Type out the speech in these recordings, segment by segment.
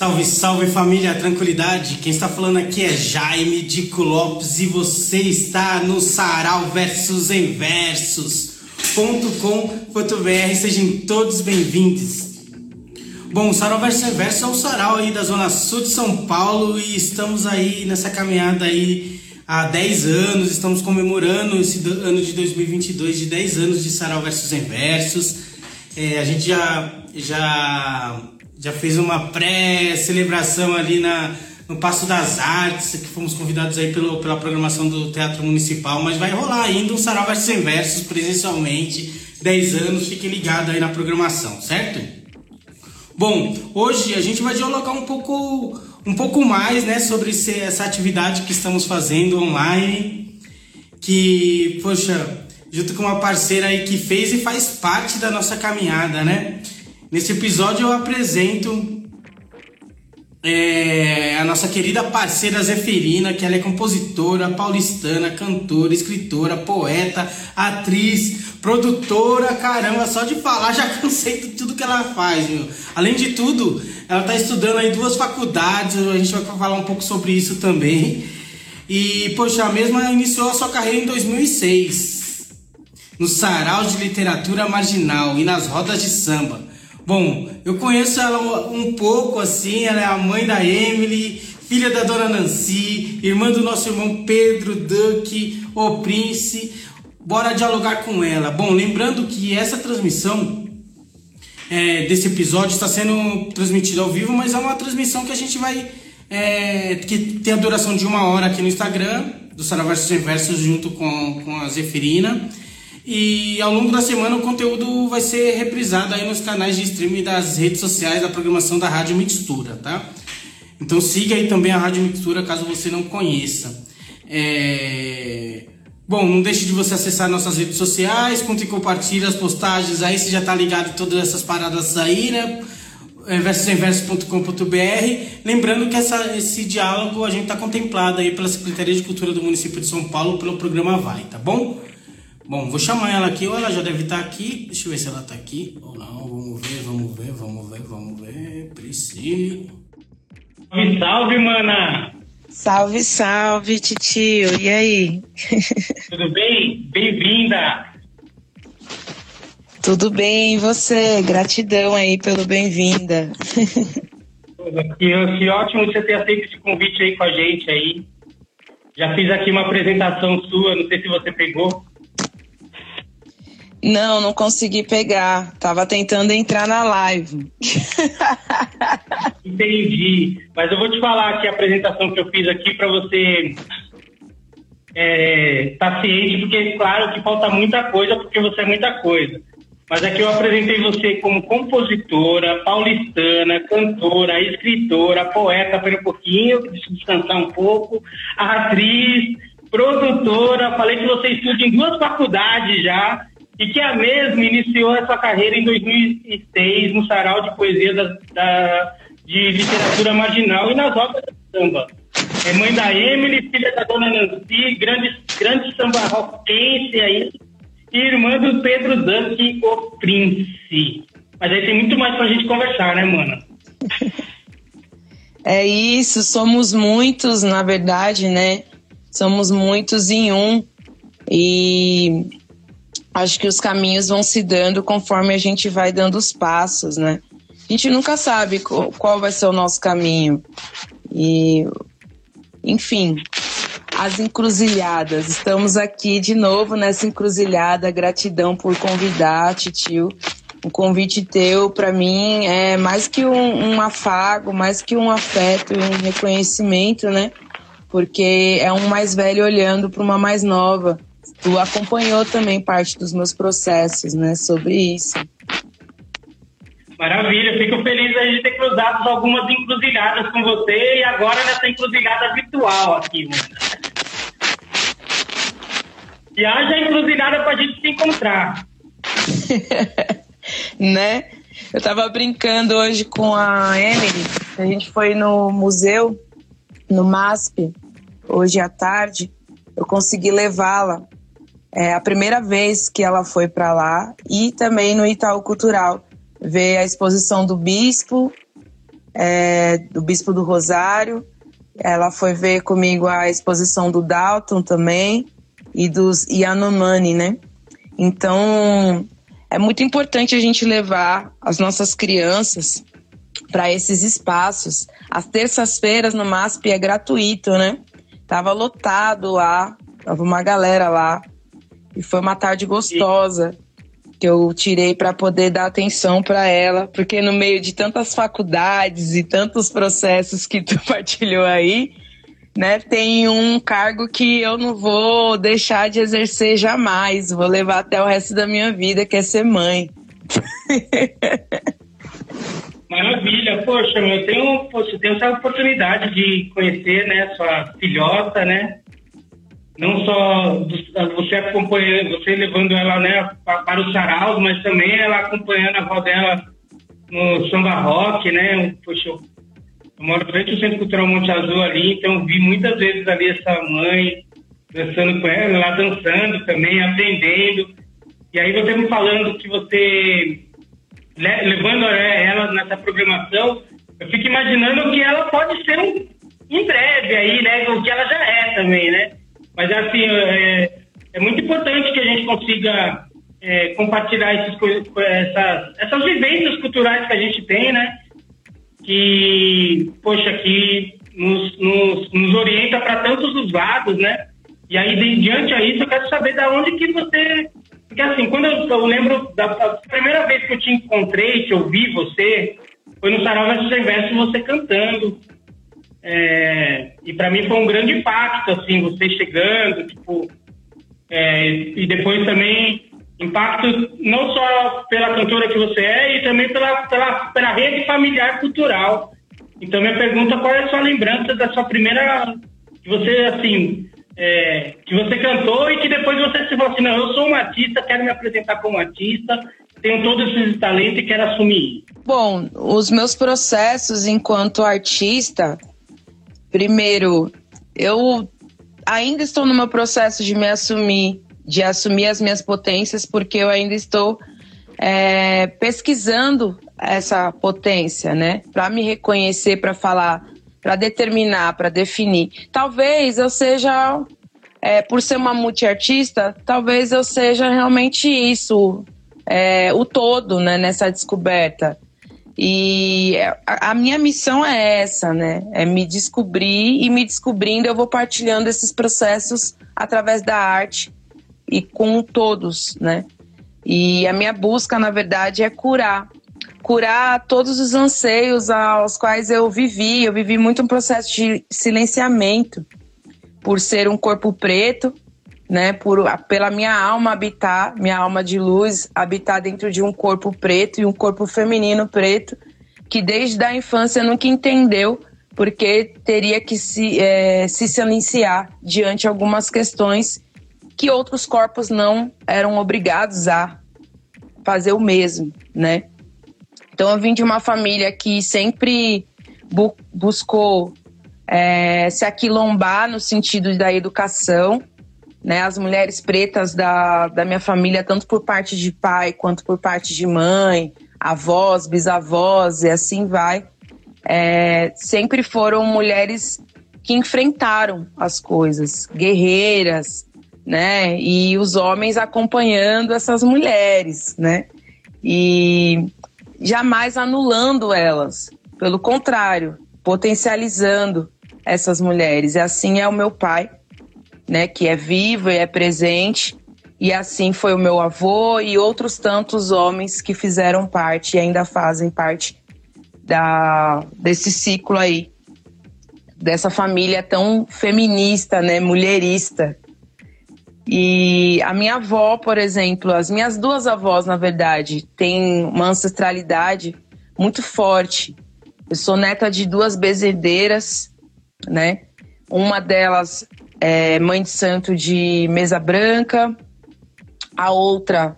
Salve, salve família, tranquilidade. Quem está falando aqui é Jaime Dico Lopes e você está no Sarau versus em versos.com.br. Sejam todos bem-vindos. Bom, o Sarau versus em versos é o Sarau aí da Zona Sul de São Paulo e estamos aí nessa caminhada aí há 10 anos, estamos comemorando esse ano de 2022 de 10 anos de Sarau versus em versos. É, a gente já já já fez uma pré-celebração ali na, no Passo das Artes, que fomos convidados aí pelo, pela programação do Teatro Municipal, mas vai rolar ainda um Sarau Sem Versos presencialmente, 10 anos, fiquem ligados aí na programação, certo? Bom, hoje a gente vai dialogar um pouco, um pouco mais né, sobre essa atividade que estamos fazendo online, que, poxa, junto com uma parceira aí que fez e faz parte da nossa caminhada, né? Nesse episódio eu apresento é, a nossa querida parceira Zeferina, que ela é compositora, paulistana, cantora, escritora, poeta, atriz, produtora, caramba, só de falar já cansei de tudo que ela faz, meu. Além de tudo, ela está estudando aí duas faculdades, a gente vai falar um pouco sobre isso também. E, poxa, a mesma iniciou a sua carreira em 2006, no Sarau de Literatura Marginal e nas rodas de samba. Bom, eu conheço ela um pouco assim, ela é a mãe da Emily, filha da dona Nancy, irmã do nosso irmão Pedro Duck, o Prince. Bora dialogar com ela. Bom, lembrando que essa transmissão é, desse episódio está sendo transmitida ao vivo, mas é uma transmissão que a gente vai. É, que tem a duração de uma hora aqui no Instagram, do Saraversos Inversos, junto com, com a Zeferina. E ao longo da semana o conteúdo vai ser reprisado aí nos canais de streaming das redes sociais da programação da Rádio Mixtura, tá? Então siga aí também a Rádio Mixtura caso você não conheça. É... Bom, não deixe de você acessar nossas redes sociais, conte e compartilhe as postagens aí, você já tá ligado em todas essas paradas aí, né? É, versosemversos.com.br. Lembrando que essa, esse diálogo a gente está contemplado aí pela Secretaria de Cultura do município de São Paulo pelo programa Vai, tá bom? Bom, vou chamar ela aqui, ou ela já deve estar aqui. Deixa eu ver se ela está aqui ou não. Vamos ver, vamos ver, vamos ver, vamos ver. Priscila. Salve, salve, mana! Salve, salve, titio. E aí? Tudo bem? Bem-vinda! Tudo bem, e você? Gratidão aí pelo bem-vinda. Que, que ótimo você ter aceito esse convite aí com a gente aí. Já fiz aqui uma apresentação sua, não sei se você pegou. Não, não consegui pegar. Tava tentando entrar na live. Entendi. Mas eu vou te falar que a apresentação que eu fiz aqui para você é, tá ciente, porque claro que falta muita coisa, porque você é muita coisa. Mas aqui eu apresentei você como compositora, paulistana, cantora, escritora, poeta, para um pouquinho, descansar um pouco, atriz, produtora. Falei que você estuda em duas faculdades já e que a mesma iniciou essa carreira em 2006 no Sarau de Poesia da, da, de Literatura Marginal e nas obras de samba. É mãe da Emily, filha da dona Nancy, grande, grande samba roquense aí, e irmã do Pedro Duck, o Prince. Mas aí tem muito mais pra gente conversar, né, mano? É isso, somos muitos, na verdade, né? Somos muitos em um. E acho que os caminhos vão se dando conforme a gente vai dando os passos, né? A gente nunca sabe qual vai ser o nosso caminho. E, enfim, as encruzilhadas. Estamos aqui de novo nessa encruzilhada. Gratidão por convidar, tio. O convite teu, para mim, é mais que um, um afago, mais que um afeto e um reconhecimento, né? Porque é um mais velho olhando para uma mais nova tu acompanhou também parte dos meus processos, né, sobre isso. Maravilha, fico feliz de ter cruzado algumas encruzilhadas com você e agora nessa encruzilhada virtual aqui, mano. E haja encruzilhada pra gente se encontrar. né? Eu tava brincando hoje com a Emily, a gente foi no museu, no MASP, hoje à tarde, eu consegui levá-la é a primeira vez que ela foi para lá e também no Itaú Cultural ver a exposição do bispo, é, do bispo do Rosário. Ela foi ver comigo a exposição do Dalton também e dos Yanomami, né? Então, é muito importante a gente levar as nossas crianças para esses espaços. As terças-feiras no MASP é gratuito, né? Tava lotado lá, tava uma galera lá. E foi uma tarde gostosa que eu tirei para poder dar atenção para ela, porque no meio de tantas faculdades e tantos processos que tu partilhou aí, né, tem um cargo que eu não vou deixar de exercer jamais, vou levar até o resto da minha vida, que é ser mãe. Maravilha, poxa, eu tenho, poxa, eu tenho essa oportunidade de conhecer, né, sua filhota, né? Não só você acompanhando, você levando ela, né, para o sarau, mas também ela acompanhando a avó dela no samba rock, né? Poxa, eu moro frente ao Centro Cultural Monte Azul ali, então vi muitas vezes ali essa mãe dançando com ela, lá dançando também, aprendendo. E aí você me falando que você levando ela nessa programação, eu fico imaginando que ela pode ser um, em breve aí, né? O que ela já é também, né? Mas assim, é, é muito importante que a gente consiga é, compartilhar esses, essas, essas vivências culturais que a gente tem, né? Que, poxa, que nos, nos, nos orienta para tantos os lados, né? E aí, de, diante a isso, eu quero saber da onde que você porque assim, quando eu, eu lembro da, primeira vez que eu te encontrei, que eu vi você, foi no Sarau versus Inverso você cantando. É, e para mim foi um grande impacto, assim, você chegando, tipo, é, e depois também impacto não só pela cantora que você é, e também pela, pela, pela rede familiar cultural. Então minha pergunta, qual é a sua lembrança da sua primeira, que você, assim, é, que você cantou e que depois você se falou assim, não, eu sou um artista, quero me apresentar como artista, tenho todos esses talentos e quero assumir. Bom, os meus processos enquanto artista, primeiro, eu ainda estou no meu processo de me assumir, de assumir as minhas potências, porque eu ainda estou é, pesquisando essa potência, né? Para me reconhecer, para falar para determinar, para definir. Talvez eu seja, é, por ser uma multiartista, talvez eu seja realmente isso, é, o todo, né, nessa descoberta. E a, a, minha missão é essa, né? É me descobrir e me descobrindo eu vou partilhando esses processos através da arte e com todos, né? E a minha busca, na verdade, é curar curar todos os anseios aos quais eu vivi. Eu vivi muito um processo de silenciamento por ser um corpo preto, né, por pela minha alma habitar, minha alma de luz habitar dentro de um corpo preto e um corpo feminino preto, que desde a infância nunca entendeu porque teria que se, é, se silenciar diante algumas questões que outros corpos não eram obrigados a fazer o mesmo, né? Então eu vim de uma família que sempre bu buscou é, se aquilombar no sentido da educação. Né, as mulheres pretas da, da minha família, tanto por parte de pai quanto por parte de mãe, avós, bisavós e assim vai, é, sempre foram mulheres que enfrentaram as coisas, guerreiras, né? E os homens acompanhando essas mulheres, né? E jamais anulando elas. Pelo contrário, potencializando essas mulheres. E assim é o meu pai, né, que é vivo e é presente. E assim foi o meu avô e outros tantos homens que fizeram parte e ainda fazem parte da, desse ciclo aí, dessa família tão feminista, né, mulherista, e a minha avó, por exemplo, as minhas duas avós, na verdade, têm uma ancestralidade muito forte. Eu sou neta de duas bezedeiras, né? Uma delas é mãe de santo de Mesa Branca, a outra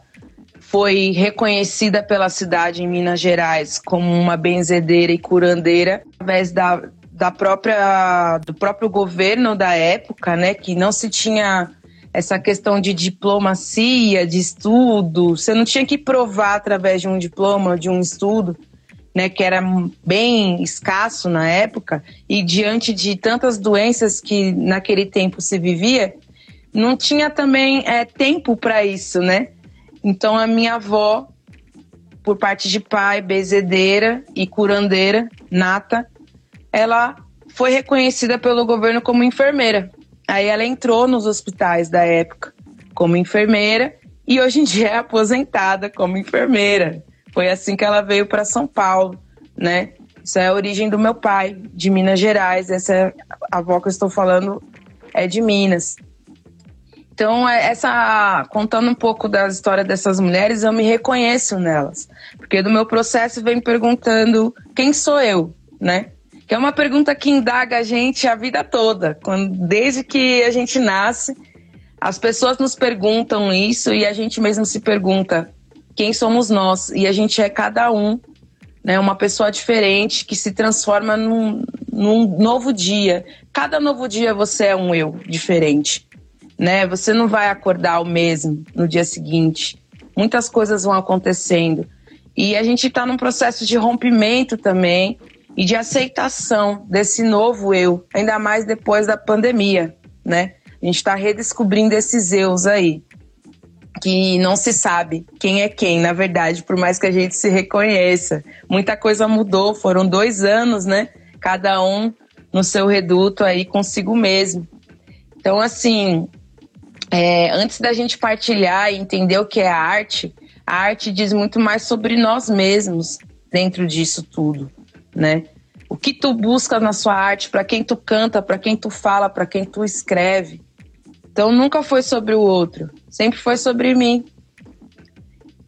foi reconhecida pela cidade em Minas Gerais como uma benzedeira e curandeira através da, da própria do próprio governo da época, né, que não se tinha essa questão de diplomacia, de estudo. Você não tinha que provar através de um diploma, de um estudo, né, que era bem escasso na época, e diante de tantas doenças que naquele tempo se vivia, não tinha também é, tempo para isso, né? Então a minha avó, por parte de pai, bezedeira e curandeira, nata, ela foi reconhecida pelo governo como enfermeira. Aí ela entrou nos hospitais da época como enfermeira e hoje em dia é aposentada como enfermeira. Foi assim que ela veio para São Paulo, né? Isso é a origem do meu pai, de Minas Gerais. Essa avó que eu estou falando é de Minas. Então, é, essa contando um pouco da história dessas mulheres, eu me reconheço nelas, porque do meu processo vem perguntando quem sou eu, né? Que é uma pergunta que indaga a gente a vida toda, quando, desde que a gente nasce, as pessoas nos perguntam isso e a gente mesmo se pergunta quem somos nós e a gente é cada um, né? Uma pessoa diferente que se transforma num, num novo dia. Cada novo dia você é um eu diferente né? Você não vai acordar o mesmo no dia seguinte. Muitas coisas vão acontecendo. E a gente está num processo de rompimento também e de aceitação desse novo eu, ainda mais depois da pandemia, né? A gente está redescobrindo esses eus aí, que não se sabe quem é quem, na verdade, por mais que a gente se reconheça. Muita coisa mudou, foram dois anos, né? Cada um no seu reduto aí consigo mesmo. Então, assim, é, antes da gente partilhar e entender o que é a arte, a arte diz muito mais sobre nós mesmos dentro disso tudo, né? O que tu busca na sua arte, para quem tu canta, para quem tu fala, para quem tu escreve. Então nunca foi sobre o outro, sempre foi sobre mim.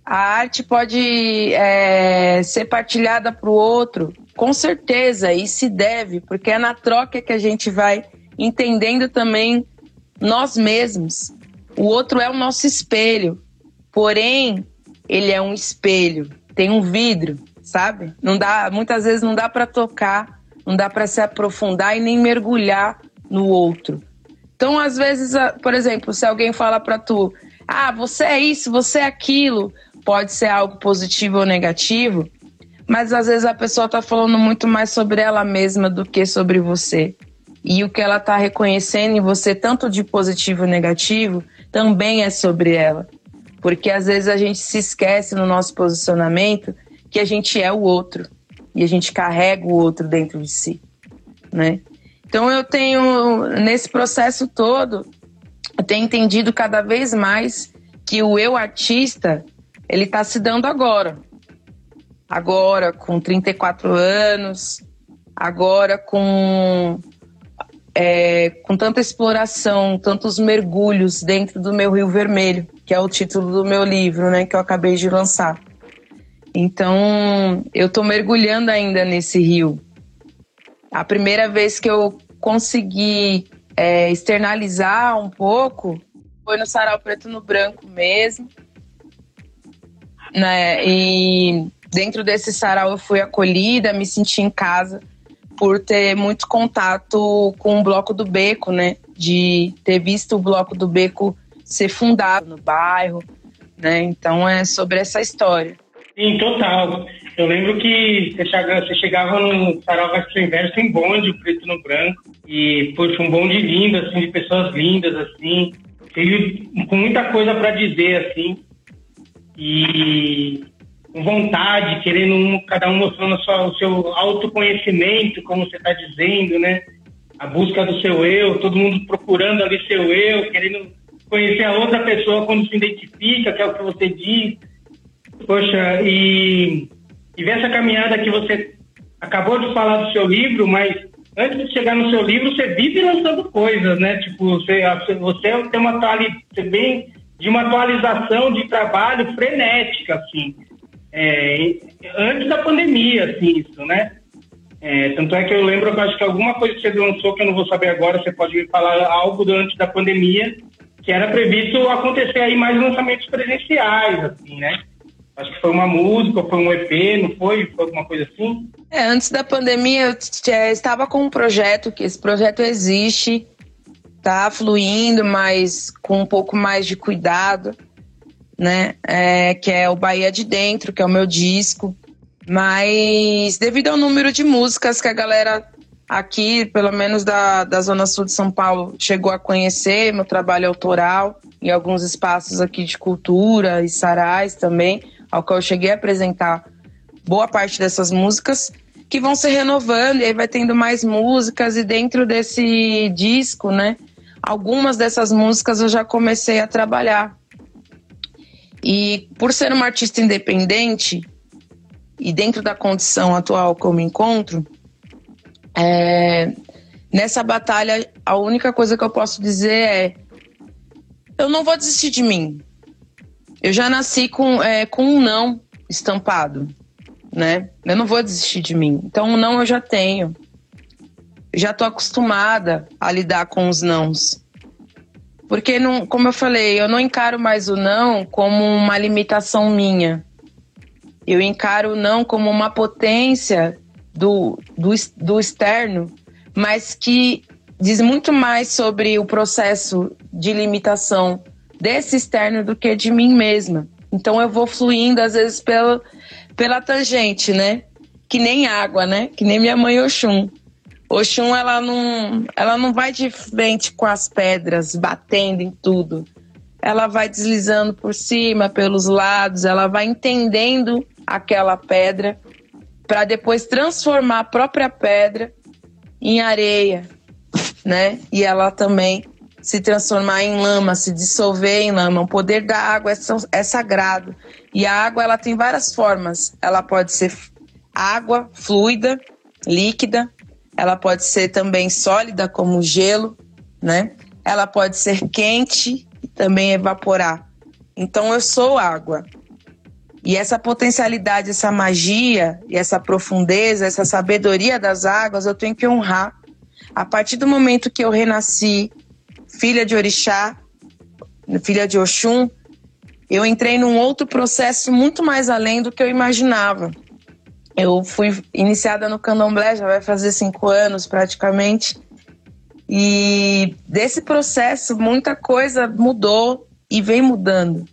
A arte pode é, ser partilhada para o outro, com certeza, e se deve, porque é na troca que a gente vai entendendo também nós mesmos. O outro é o nosso espelho. Porém, ele é um espelho, tem um vidro, sabe? Não dá, muitas vezes não dá para tocar, não dá para se aprofundar e nem mergulhar no outro. Então, às vezes, por exemplo, se alguém fala para tu: "Ah, você é isso, você é aquilo", pode ser algo positivo ou negativo, mas às vezes a pessoa tá falando muito mais sobre ela mesma do que sobre você e o que ela está reconhecendo em você, tanto de positivo e negativo, também é sobre ela. Porque às vezes a gente se esquece no nosso posicionamento que a gente é o outro e a gente carrega o outro dentro de si, né? Então eu tenho nesse processo todo, eu tenho entendido cada vez mais que o eu artista, ele está se dando agora. Agora com 34 anos, agora com é, com tanta exploração, tantos mergulhos dentro do meu Rio Vermelho, que é o título do meu livro, né, que eu acabei de lançar. Então, eu estou mergulhando ainda nesse rio. A primeira vez que eu consegui é, externalizar um pouco foi no Sarau Preto no Branco mesmo. Né? E dentro desse sarau eu fui acolhida, me senti em casa por ter muito contato com o Bloco do Beco, né? De ter visto o Bloco do Beco ser fundado no bairro, né? Então é sobre essa história. Sim, total. Eu lembro que você chegava, você no Sarau Vasco Inverno sem bonde, o preto no branco, e, poxa, um bonde lindo, assim, de pessoas lindas, assim, com muita coisa para dizer, assim, e com vontade, querendo um, cada um mostrando sua, o seu autoconhecimento, como você está dizendo, né? A busca do seu eu, todo mundo procurando ali seu eu, querendo conhecer a outra pessoa quando se identifica, que é o que você diz. Poxa, e, e ver essa caminhada que você acabou de falar do seu livro, mas antes de chegar no seu livro, você vive lançando coisas, né? Tipo, você, você tem uma você vem de uma atualização de trabalho frenética, assim é, antes da pandemia, assim, isso, né? É, tanto é que eu lembro que acho que alguma coisa que você lançou, que eu não vou saber agora, você pode me falar algo antes da pandemia, que era previsto acontecer aí mais lançamentos presenciais, assim, né? Acho que foi uma música, foi um EP, não foi? Foi alguma coisa assim? É, antes da pandemia eu estava com um projeto, que esse projeto existe, tá fluindo, mas com um pouco mais de cuidado, né? É, que é o Bahia de Dentro, que é o meu disco. Mas devido ao número de músicas que a galera aqui, pelo menos da, da Zona Sul de São Paulo, chegou a conhecer, meu trabalho autoral, em alguns espaços aqui de cultura e sarais também, ao qual eu cheguei a apresentar boa parte dessas músicas, que vão se renovando e aí vai tendo mais músicas, e dentro desse disco, né, algumas dessas músicas eu já comecei a trabalhar. E por ser uma artista independente, e dentro da condição atual que eu me encontro, é, nessa batalha, a única coisa que eu posso dizer é: eu não vou desistir de mim. Eu já nasci com, é, com um não estampado, né? Eu não vou desistir de mim. Então, um não eu já tenho. Já tô acostumada a lidar com os nãos. Porque, não, como eu falei, eu não encaro mais o não como uma limitação minha. Eu encaro o não como uma potência do, do, do externo, mas que diz muito mais sobre o processo de limitação desse externo do que de mim mesma. Então eu vou fluindo, às vezes, pela, pela tangente, né? Que nem água, né? Que nem minha mãe Oxum. Oxum, ela não, ela não vai de frente com as pedras, batendo em tudo. Ela vai deslizando por cima, pelos lados, ela vai entendendo aquela pedra para depois transformar a própria pedra em areia, né? E ela também se transformar em lama, se dissolver em lama. O poder da água é, é sagrado. E a água ela tem várias formas. Ela pode ser água fluida, líquida. Ela pode ser também sólida, como gelo, né? Ela pode ser quente e também evaporar. Então eu sou água. E essa potencialidade, essa magia e essa profundeza, essa sabedoria das águas, eu tenho que honrar. A partir do momento que eu renasci, filha de Orixá, filha de Oxum, eu entrei num outro processo muito mais além do que eu imaginava. Eu fui iniciada no candomblé, já vai fazer cinco anos praticamente. E desse processo, muita coisa mudou e vem mudando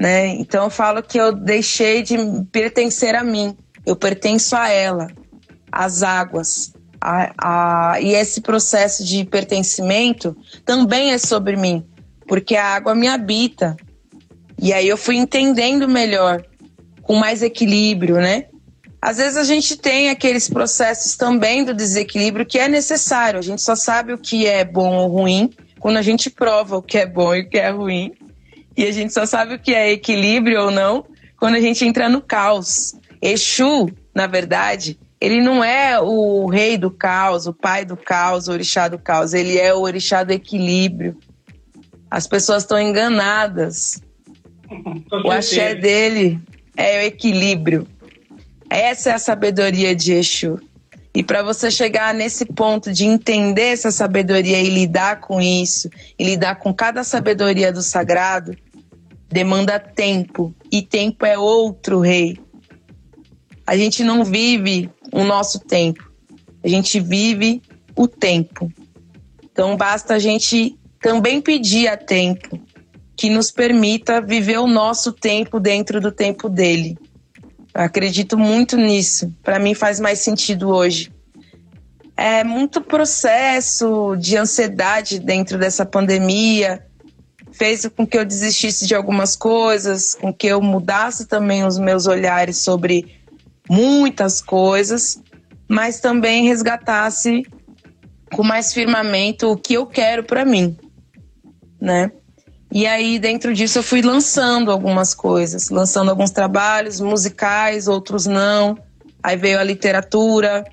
né? Então eu falo que eu deixei de pertencer a mim, eu pertenço a ela, às águas. A, a, e esse processo de pertencimento também é sobre mim, porque a água me habita. E aí eu fui entendendo melhor, com mais equilíbrio, né? Às vezes a gente tem aqueles processos também do desequilíbrio que é necessário. A gente só sabe o que é bom ou ruim quando a gente prova o que é bom e o que é ruim e a gente só sabe o que é equilíbrio ou não quando a gente entra no caos. Exu, na verdade, ele não é o rei do caos, o pai do caos, o orixá do caos. Ele é o orixá do equilíbrio. As pessoas estão enganadas. O axé dele é o equilíbrio. Essa é a sabedoria de Exu. E para você chegar nesse ponto de entender essa sabedoria e lidar com isso, e lidar com cada sabedoria do sagrado, demanda tempo. E tempo é outro rei. A gente não vive o nosso tempo, a gente vive o tempo. Então basta a gente também pedir a tempo que nos permita viver o nosso tempo dentro do tempo dele. Acredito muito nisso. Para mim faz mais sentido hoje. É muito processo de ansiedade dentro dessa pandemia. Fez com que eu desistisse de algumas coisas, com que eu mudasse também os meus olhares sobre muitas coisas, mas também resgatasse com mais firmamento o que eu quero para mim, né? E aí, dentro disso, eu fui lançando algumas coisas, lançando alguns trabalhos musicais, outros não. Aí veio a literatura.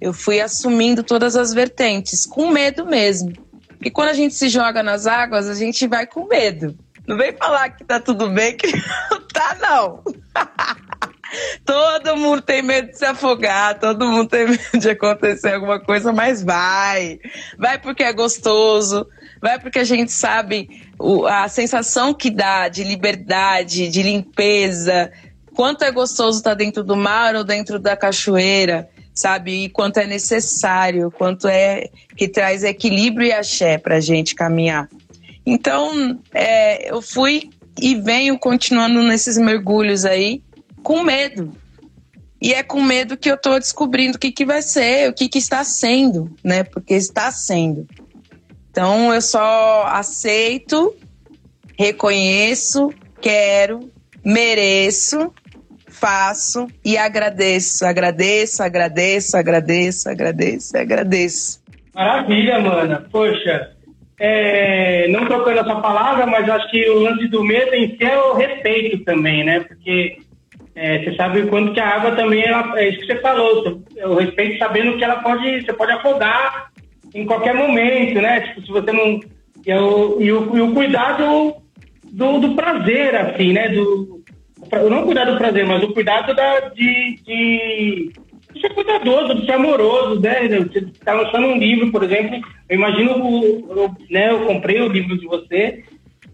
Eu fui assumindo todas as vertentes, com medo mesmo. Porque quando a gente se joga nas águas, a gente vai com medo. Não vem falar que tá tudo bem, que tá, não. todo mundo tem medo de se afogar, todo mundo tem medo de acontecer alguma coisa, mas vai. Vai porque é gostoso, vai porque a gente sabe o, a sensação que dá de liberdade, de limpeza, quanto é gostoso estar dentro do mar ou dentro da cachoeira, sabe? E quanto é necessário, quanto é que traz equilíbrio e axé para a gente caminhar. Então, é, eu fui e venho continuando nesses mergulhos aí com medo. E é com medo que eu estou descobrindo o que, que vai ser, o que, que está sendo, né? Porque está sendo. Então, eu só aceito, reconheço, quero, mereço faço e agradeço, agradeço, agradeço, agradeço, agradeço, agradeço. Maravilha, mana. Poxa, é, não trocando essa palavra, mas acho que o lance do medo em si é o respeito também, né? Porque é, você sabe o quanto que a água também ela, é isso que você falou, o respeito sabendo que ela pode, você pode afogar em qualquer momento, né? Tipo, se você não. E o, e o, e o cuidado do, do prazer, assim, né? Do, não cuidar do prazer, mas o cuidado da, de, de, de ser cuidadoso, de ser amoroso, né? Você está lançando um livro, por exemplo, eu imagino, né, eu comprei o livro de você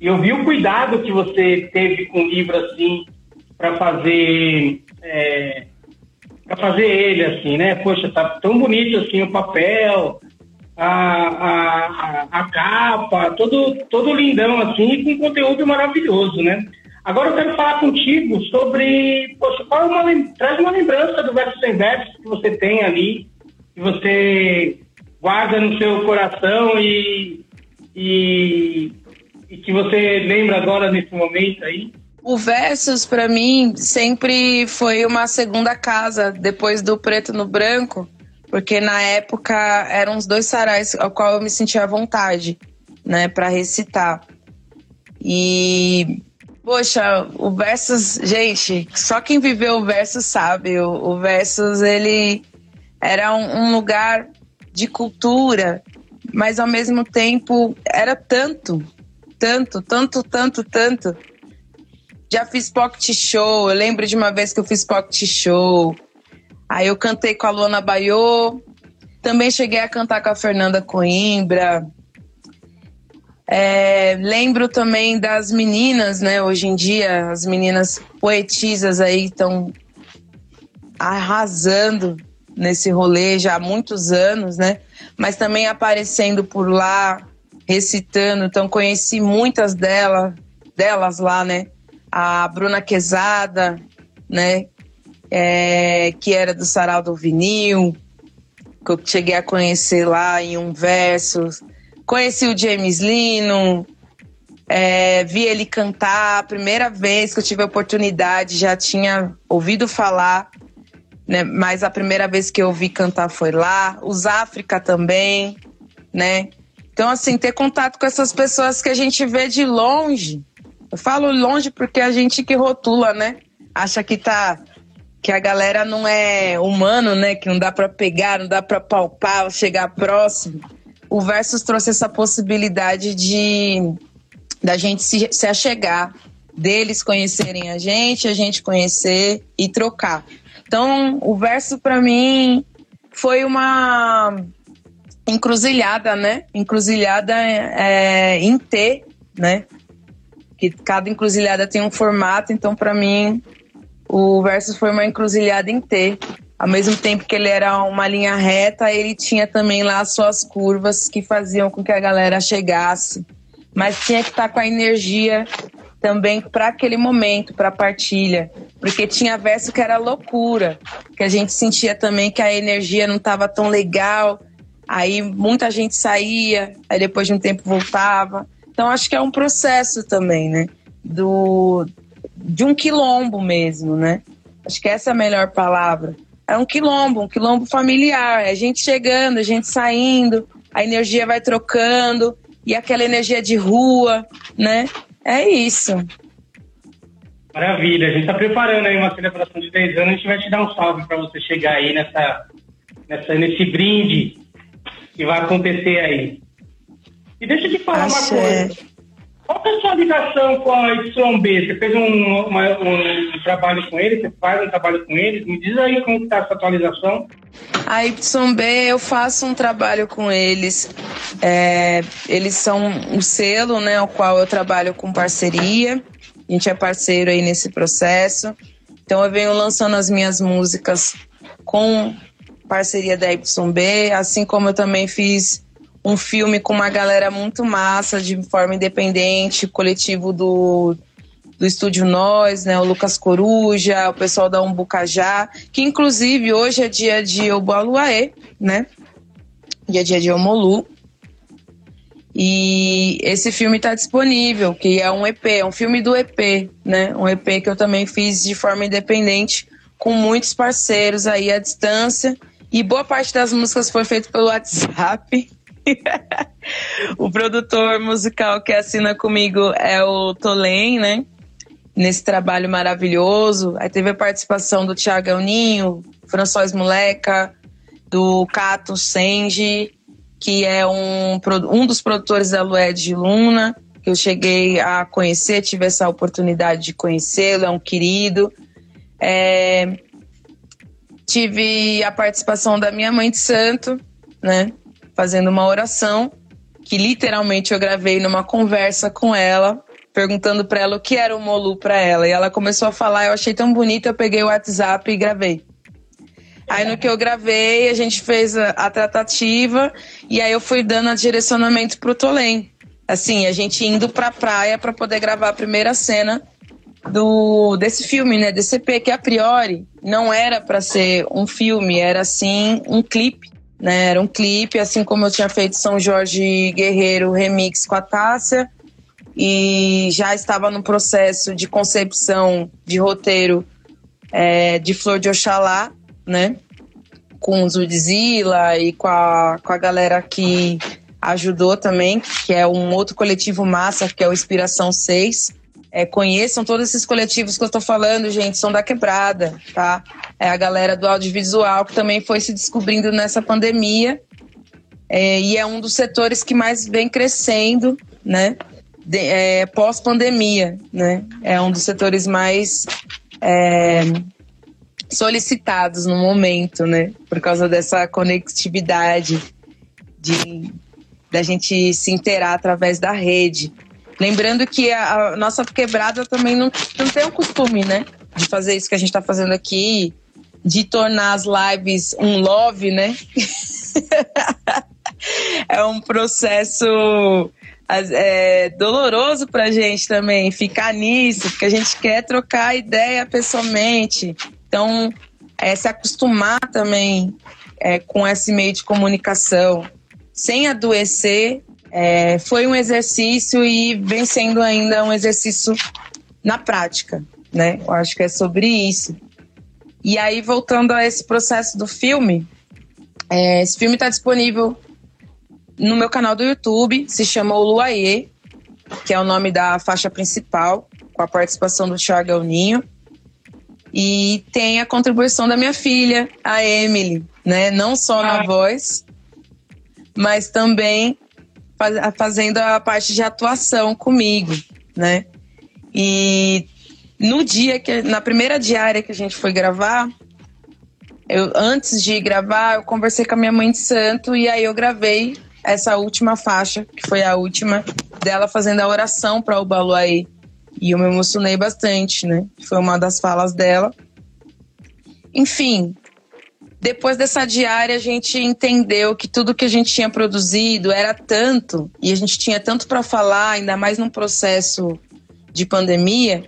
e eu vi o cuidado que você teve com o livro, assim, para fazer... É, para fazer ele, assim, né? Poxa, tá tão bonito, assim, o papel, a, a, a, capa, todo, todo lindão, assim, com conteúdo maravilhoso, né? Agora eu quero falar contigo sobre, poxa, qual é uma, traz uma lembrança do verso sem verso que você tem ali, que você guarda no seu coração e, e, e que você lembra agora nesse momento aí. O Versus, para mim, sempre foi uma segunda casa, depois do Preto no Branco, porque na época eram os dois sarais ao qual eu me sentia à vontade, né, para recitar. E Poxa, o Versus, gente, só quem viveu o Versus sabe. O, o Versus, ele era um, um, lugar de cultura, mas ao mesmo tempo era tanto, tanto, tanto, tanto, tanto. Já fiz pocket show, eu lembro de uma vez que eu fiz pocket show. Aí eu cantei com a Luana Baiô, também cheguei a cantar com a Fernanda Coimbra. É, lembro também das meninas, né? Hoje em dia, as meninas poetisas aí estão arrasando nesse rolê já há muitos anos, né? Mas também aparecendo por lá, recitando. Então conheci muitas delas, delas lá, né? A Bruna Quezada, né? É, que era do Sarau do Vinil, que eu cheguei a conhecer lá em um verso Conheci o James Lino, é, vi ele cantar. A primeira vez que eu tive a oportunidade, já tinha ouvido falar, né? Mas a primeira vez que eu vi cantar foi lá. Os África também, né? Então, assim, ter contato com essas pessoas que a gente vê de longe. Eu falo longe porque a gente que rotula, né? Acha que tá que a galera não é humano, né? Que não dá para pegar, não dá para palpar, chegar próximo o Versus trouxe essa possibilidade de da gente se, se achegar, deles conhecerem a gente, a gente conhecer e trocar. Então, o verso para mim foi uma encruzilhada, né? Encruzilhada é, em T, né? Que cada encruzilhada tem um formato, então para mim o verso foi uma encruzilhada em T ao mesmo tempo que ele era uma linha reta, ele tinha também lá as suas curvas que faziam com que a galera chegasse. Mas tinha que estar com a energia também para aquele momento, para a partilha. Porque tinha verso que era loucura, que a gente sentia também que a energia não estava tão legal. Aí muita gente saía, aí depois de um tempo voltava. Então acho que é um processo também, né? Do, de um quilombo mesmo, né? Acho que essa é a melhor palavra é um quilombo, um quilombo familiar. É a gente chegando, a gente saindo, a energia vai trocando e aquela energia de rua, né? É isso. Maravilha, a gente está preparando aí uma celebração de 10 anos, a gente vai te dar um salve para você chegar aí nessa, nessa, nesse brinde que vai acontecer aí. E deixa eu te falar uma coisa. Qual é a sua ligação com a YB? Você fez um, uma, um, trabalho com eles? Você faz um trabalho com eles? Me diz aí como está essa atualização. A YB, eu faço um trabalho com eles. É, eles são um selo, né, o qual eu trabalho com parceria. A gente é parceiro aí nesse processo. Então eu venho lançando as minhas músicas com parceria da YB, assim como eu também fiz um filme com uma galera muito massa, de forma independente, coletivo do, do Estúdio Nós, né? O Lucas Coruja, o pessoal da Umbucajá, que inclusive hoje é dia de Obaluaê, né? Dia é dia de Omolu. E esse filme está disponível, que é um EP, é um filme do EP, né? Um EP que eu também fiz de forma independente, com muitos parceiros aí à distância. E boa parte das músicas foi feita pelo WhatsApp. o produtor musical que assina comigo é o Tolém, né? Nesse trabalho maravilhoso. Aí teve a participação do Thiago Ninho, François Moleca, do Cato Senji, que é um, um dos produtores da Lued de Luna, que eu cheguei a conhecer, tive essa oportunidade de conhecê-lo, é um querido. É, tive a participação da minha mãe de santo, né? Fazendo uma oração, que literalmente eu gravei numa conversa com ela, perguntando para ela o que era o Molu para ela. E ela começou a falar, eu achei tão bonito, eu peguei o WhatsApp e gravei. Aí no que eu gravei, a gente fez a, a tratativa e aí eu fui dando direcionamento pro Tolém. Assim, a gente indo pra praia para poder gravar a primeira cena do desse filme, né, desse EP, que a priori não era para ser um filme, era sim um clipe, né? Era um clipe, assim como eu tinha feito São Jorge Guerreiro remix com a Tássia e já estava no processo de concepção de roteiro é, de Flor de Oxalá, né? Com o Zudzilla e com a, com a galera que ajudou também, que é um outro coletivo massa, que é o Inspiração 6. É, conheçam todos esses coletivos que eu estou falando, gente, são da quebrada, tá? É a galera do audiovisual que também foi se descobrindo nessa pandemia é, e é um dos setores que mais vem crescendo, né? É, Pós-pandemia, né? É um dos setores mais é, solicitados no momento, né? Por causa dessa conectividade de da gente se interar através da rede. Lembrando que a, a nossa quebrada também não, não tem o costume, né? De fazer isso que a gente está fazendo aqui, de tornar as lives um love, né? é um processo é, doloroso pra gente também ficar nisso, porque a gente quer trocar ideia pessoalmente. Então, é, se acostumar também é, com esse meio de comunicação, sem adoecer, é, foi um exercício e vem sendo ainda um exercício na prática, né? Eu acho que é sobre isso. E aí, voltando a esse processo do filme, é, esse filme está disponível no meu canal do YouTube, se chama O Luaê, que é o nome da faixa principal, com a participação do Thiago Ninho. E tem a contribuição da minha filha, a Emily, né? Não só na voz, mas também faz, fazendo a parte de atuação comigo, né? E no dia que, na primeira diária que a gente foi gravar, eu, antes de gravar, eu conversei com a minha mãe de santo e aí eu gravei essa última faixa, que foi a última dela fazendo a oração para o Baluaí. E eu me emocionei bastante, né? Foi uma das falas dela. Enfim, depois dessa diária, a gente entendeu que tudo que a gente tinha produzido era tanto, e a gente tinha tanto para falar, ainda mais num processo de pandemia,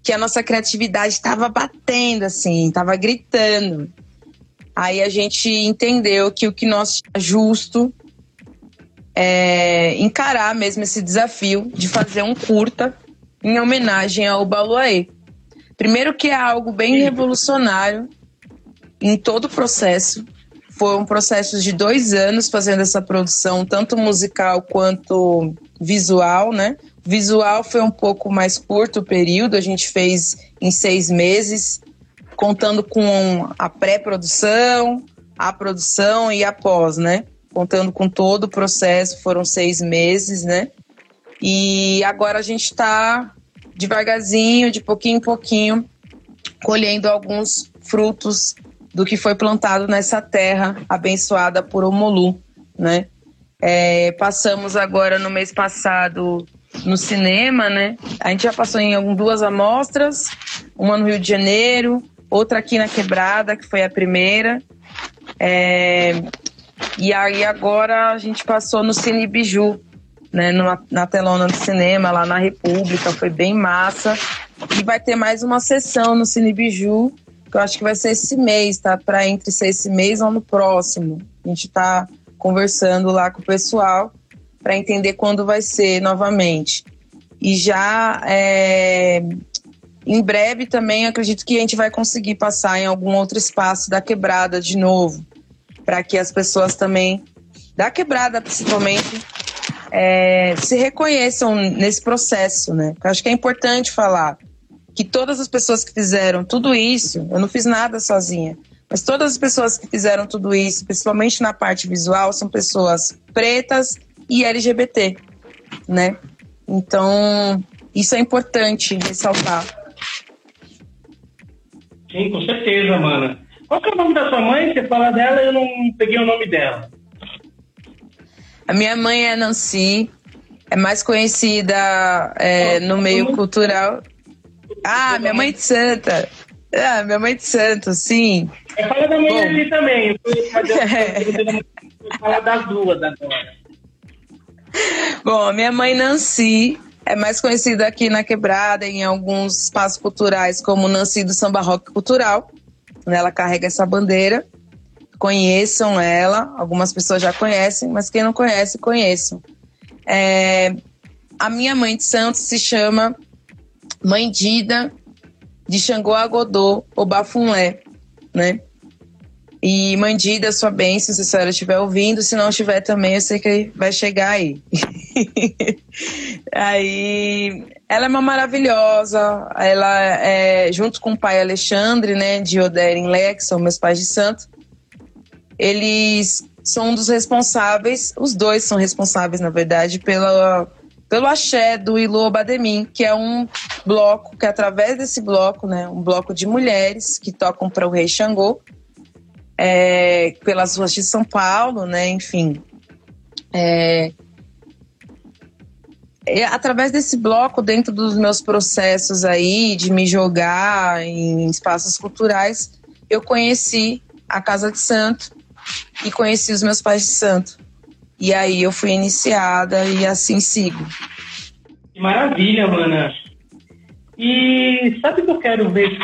que a nossa criatividade estava batendo, assim, estava gritando. Aí a gente entendeu que o que nós justo é encarar mesmo esse desafio de fazer um curta em homenagem ao Baluaê. Primeiro que é algo bem revolucionário em todo o processo. Foi um processo de dois anos fazendo essa produção, tanto musical quanto visual, né? Visual foi um pouco mais curto o período, a gente fez em seis meses, contando com a pré-produção, a produção e a pós, né? Contando com todo o processo, foram seis meses, né? E agora a gente está devagarzinho, de pouquinho em pouquinho, colhendo alguns frutos do que foi plantado nessa terra abençoada por Omolu, né? É, passamos agora no mês passado no cinema, né? A gente já passou em duas amostras, uma no Rio de Janeiro, outra aqui na Quebrada, que foi a primeira. É, e aí agora a gente passou no Cine Biju, né, na, na telona do cinema, lá na República, foi bem massa. E vai ter mais uma sessão no Cine Biju, que eu acho que vai ser esse mês, tá? Para entre ser esse mês ou no próximo. A gente tá conversando lá com o pessoal para entender quando vai ser novamente. E já é, em breve também acredito que a gente vai conseguir passar em algum outro espaço da quebrada de novo, para que as pessoas também da quebrada principalmente é, se reconheçam nesse processo, né? Eu acho que é importante falar que todas as pessoas que fizeram tudo isso, eu não fiz nada sozinha, mas todas as pessoas que fizeram tudo isso, principalmente na parte visual, são pessoas pretas e LGBT, né? Então, isso é importante ressaltar. Sim, com certeza, mana. Qual que é o nome da sua mãe? Você fala dela e eu não peguei o nome dela. A minha mãe é Nancy, é mais conhecida é, no meio cultural. Ah, minha mãe de santa. Ah, minha mãe de santo, sim. Fala da mãe ali também. Vou falar das duas agora. Bom, minha mãe Nancy é mais conhecida aqui na Quebrada, em alguns espaços culturais, como Nancy do Samba Rock Cultural. Ela carrega essa bandeira. Conheçam ela, algumas pessoas já conhecem, mas quem não conhece, conheçam. É, a minha mãe de santo se chama Mãe Dida de Xangô Agodô, ou Bafunlé, né? E Mandida, sua bênção, se a senhora estiver ouvindo, se não estiver também, eu sei que vai chegar aí. aí, ela é uma maravilhosa, ela é, junto com o pai Alexandre, né, de Oder Lex, são meus pais de santo, eles são um dos responsáveis, os dois são responsáveis, na verdade, pela, pelo axé do Ilu Bademim, que é um bloco que, através desse bloco, né, um bloco de mulheres que tocam para o rei Xangô, é, pelas ruas de São Paulo, né? Enfim. É, através desse bloco, dentro dos meus processos aí de me jogar em espaços culturais, eu conheci a Casa de Santo e conheci os meus pais de santo. E aí eu fui iniciada e assim sigo. Que maravilha, mana. E sabe o que eu quero ver?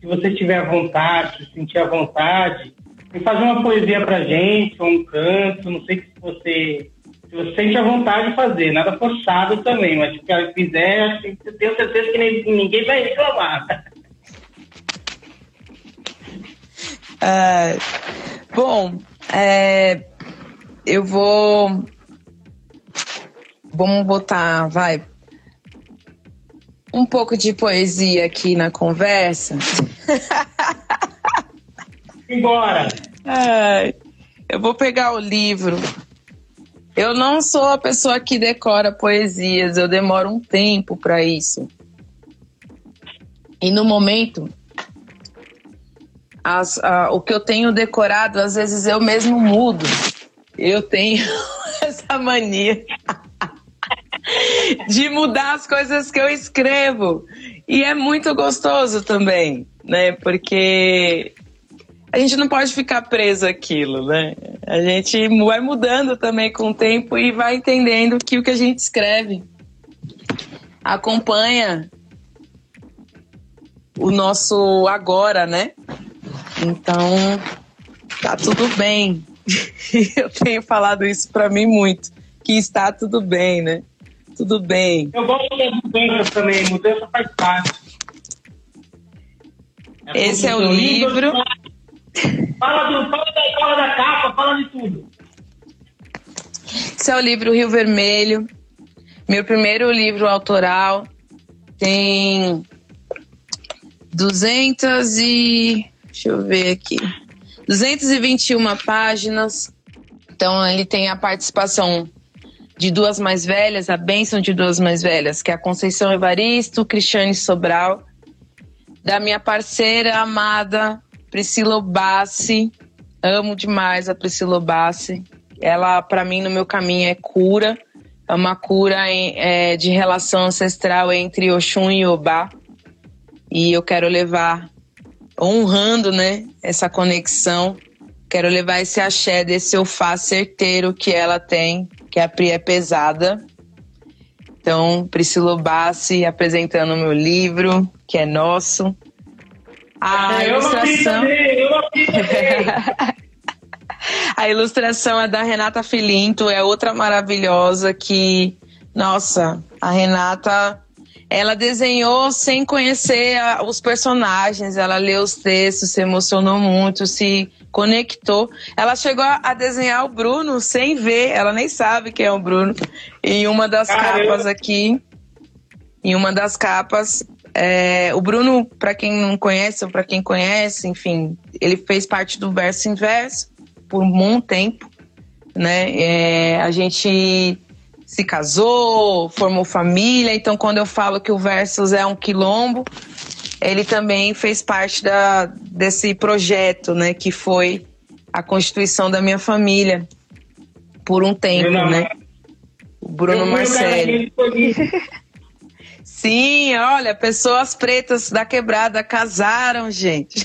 Se você tiver vontade, se sentir à vontade, e fazer uma poesia pra gente, ou um canto, não sei se você, se você sente a vontade de fazer, nada forçado também, mas se ela quiser, tenho certeza que nem, ninguém vai reclamar. É, bom, é, eu vou. Vamos botar, vai. Um pouco de poesia aqui na conversa. Embora. É, eu vou pegar o livro. Eu não sou a pessoa que decora poesias, eu demoro um tempo para isso. E no momento, as, a, o que eu tenho decorado, às vezes eu mesmo mudo. Eu tenho essa mania de mudar as coisas que eu escrevo. E é muito gostoso também, né? Porque a gente não pode ficar preso àquilo, né? A gente vai mudando também com o tempo e vai entendendo que o que a gente escreve acompanha o nosso agora, né? Então, tá tudo bem. Eu tenho falado isso para mim muito, que está tudo bem, né? Tudo bem. Eu gosto das mudanças também, mudança faz parte. É Esse é o livro. livro Fala, do, fala, da, fala da capa, fala de tudo. Esse é o livro Rio Vermelho, meu primeiro livro autoral. Tem 200 e. Deixa eu ver aqui. 221 páginas. Então, ele tem a participação de duas mais velhas, a bênção de duas mais velhas, que é a Conceição Evaristo, Cristiane Sobral, da minha parceira amada Priscila Bassi, amo demais a Priscila Bassi. Ela, para mim, no meu caminho é cura. É uma cura em, é, de relação ancestral entre Oxum e Obá. E eu quero levar, honrando né, essa conexão, Quero levar esse axé desse ofá certeiro que ela tem, que a Pri é pesada. Então, Priscila Bassi apresentando o meu livro, que é nosso. A É, ilustração. Eu. A ilustração é da Renata Filinto, é outra maravilhosa que, nossa, a Renata, ela desenhou sem conhecer a- os personagens, ela leu os textos, se emocionou muito, se conectou. Ela chegou a, a desenhar o Bruno sem ver, ela nem sabe quem é o Bruno. Em uma das Caramba. capas aqui, em uma das capas, é, o Bruno, para quem não conhece ou para quem conhece, enfim, ele fez parte do Verso Inverso por um bom tempo, né? É, a gente se casou, formou família, então quando eu falo que o Versus é um quilombo, ele também fez parte da, desse projeto, né? Que foi a constituição da minha família por um tempo, Bruno né? O Bruno Marcelo. feliz. Sim, olha, pessoas pretas da quebrada casaram, gente.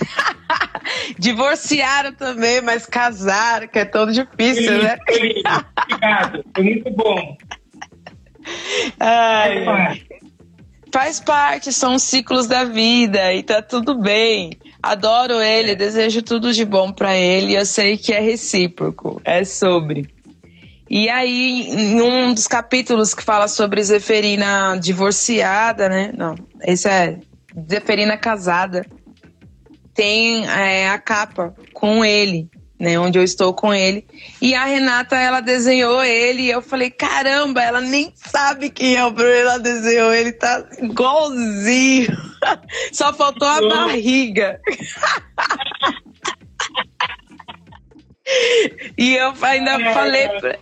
Divorciaram também, mas casaram, que é tão difícil, né? Foi lindo, Obrigado. Foi muito bom. Ai, Vai. faz parte, são os ciclos da vida e tá tudo bem. Adoro ele, desejo tudo de bom pra ele. Eu sei que é recíproco, é sobre. E aí, em um dos capítulos que fala sobre Zeferina divorciada, né? Não, esse é Zeferina casada. Tem é, a capa com ele, né? Onde eu estou com ele. E a Renata, ela desenhou ele. E eu falei, caramba, ela nem sabe quem é o Bruno. Ela desenhou ele, tá igualzinho. Só faltou a barriga. E eu ainda Ai, ai, falei ai. pra,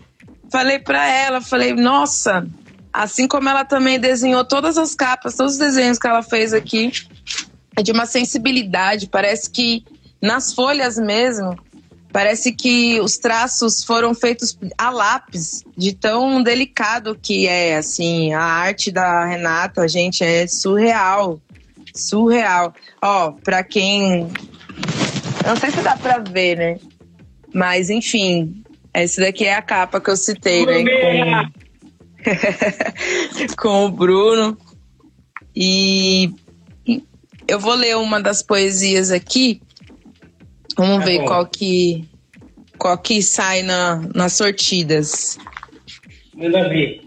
falei pra ela, falei, nossa, assim como ela também desenhou todas as capas, todos os desenhos que ela fez aqui, é de uma sensibilidade, parece que nas folhas mesmo, parece que os traços foram feitos a lápis, de tão delicado que é, assim, a arte da Renata, gente, é surreal, surreal. Ó, pra quem... Não sei se dá pra ver, né? Mas, enfim, esse daqui é a capa que eu citei, né? Com, com o Bruno. E, eu vou ler uma das poesias aqui. Vamos Tá ver bom. qual que, qual que sai na, nas sortidas. Manda ver.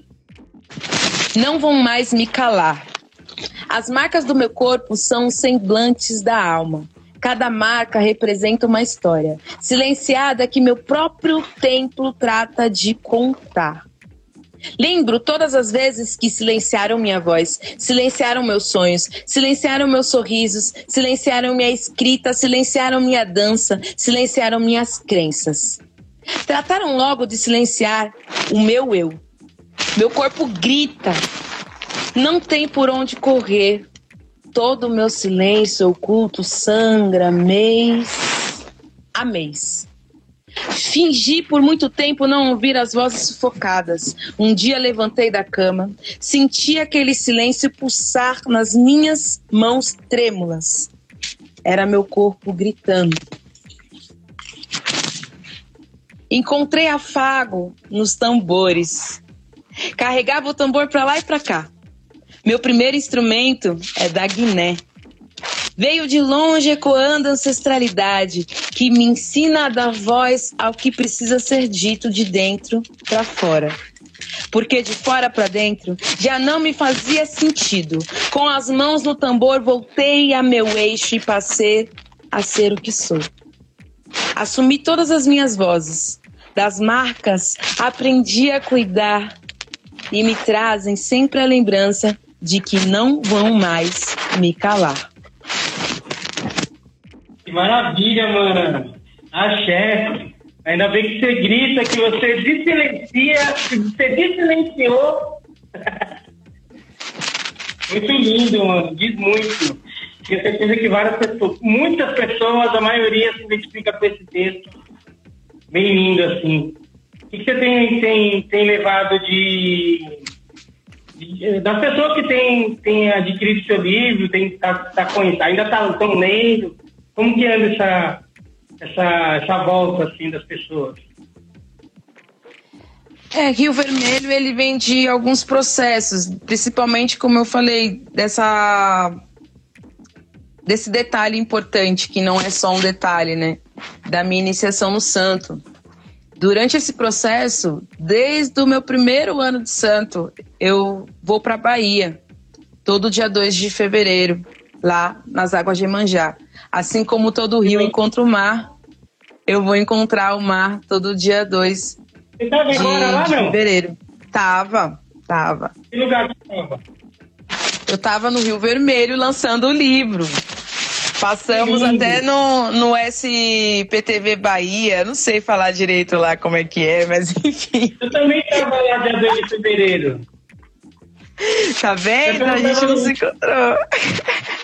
Não vão mais me calar. As marcas do meu corpo são semblantes da alma. Cada marca representa uma história, silenciada que meu próprio templo trata de contar. Lembro todas as vezes que silenciaram minha voz, silenciaram meus sonhos, silenciaram meus sorrisos, silenciaram minha escrita, silenciaram minha dança, silenciaram minhas crenças. Trataram logo de silenciar o meu eu. Meu corpo grita, não tem por onde correr. Todo o meu silêncio oculto sangra mês a mês. Fingi por muito tempo não ouvir as vozes sufocadas. Um dia levantei da cama, senti aquele silêncio pulsar nas minhas mãos trêmulas. Era meu corpo gritando. Encontrei afago nos tambores. Carregava o tambor para lá e para cá. Meu primeiro instrumento é da Guiné. Veio de longe ecoando a ancestralidade que me ensina a dar voz ao que precisa ser dito de dentro para fora. Porque de fora para dentro já não me fazia sentido. Com as mãos no tambor voltei a meu eixo e passei a ser o que sou. Assumi todas as minhas vozes. Das marcas aprendi a cuidar e me trazem sempre a lembrança de que não vão mais me calar. Que maravilha, mano. Axé. Ainda bem que você grita, que você desilencia, que você desilenciou. muito lindo, mano. Diz muito. Tenho certeza que várias pessoas, muitas pessoas, a maioria se identifica com esse texto. Bem lindo, assim. O que que você tem, tem, tem levado de, das pessoas que têm tem adquirido seu livro, tem, tá, tá, conhecendo, ainda estão lendo? Como que anda essa, essa, essa volta assim das pessoas? É, Rio Vermelho ele vem de alguns processos, principalmente como eu falei dessa desse detalhe importante que não é só um detalhe, né, da minha iniciação no santo. Durante esse processo, desde o meu primeiro ano de santo, eu vou para Bahia, todo dia 2 de fevereiro, lá nas águas de Emanjá. Assim como todo rio encontra o mar, eu vou encontrar o mar todo dia 2 você tava de, lá, de fevereiro. Tava, tava. Que lugar que tava? Eu tava no Rio Vermelho lançando o livro. Passamos até no, no SPTV Bahia, não sei falar direito lá como é que é, mas enfim, Eu também tava lá dia 2 de fevereiro. tá vendo? A gente não no- se encontrou.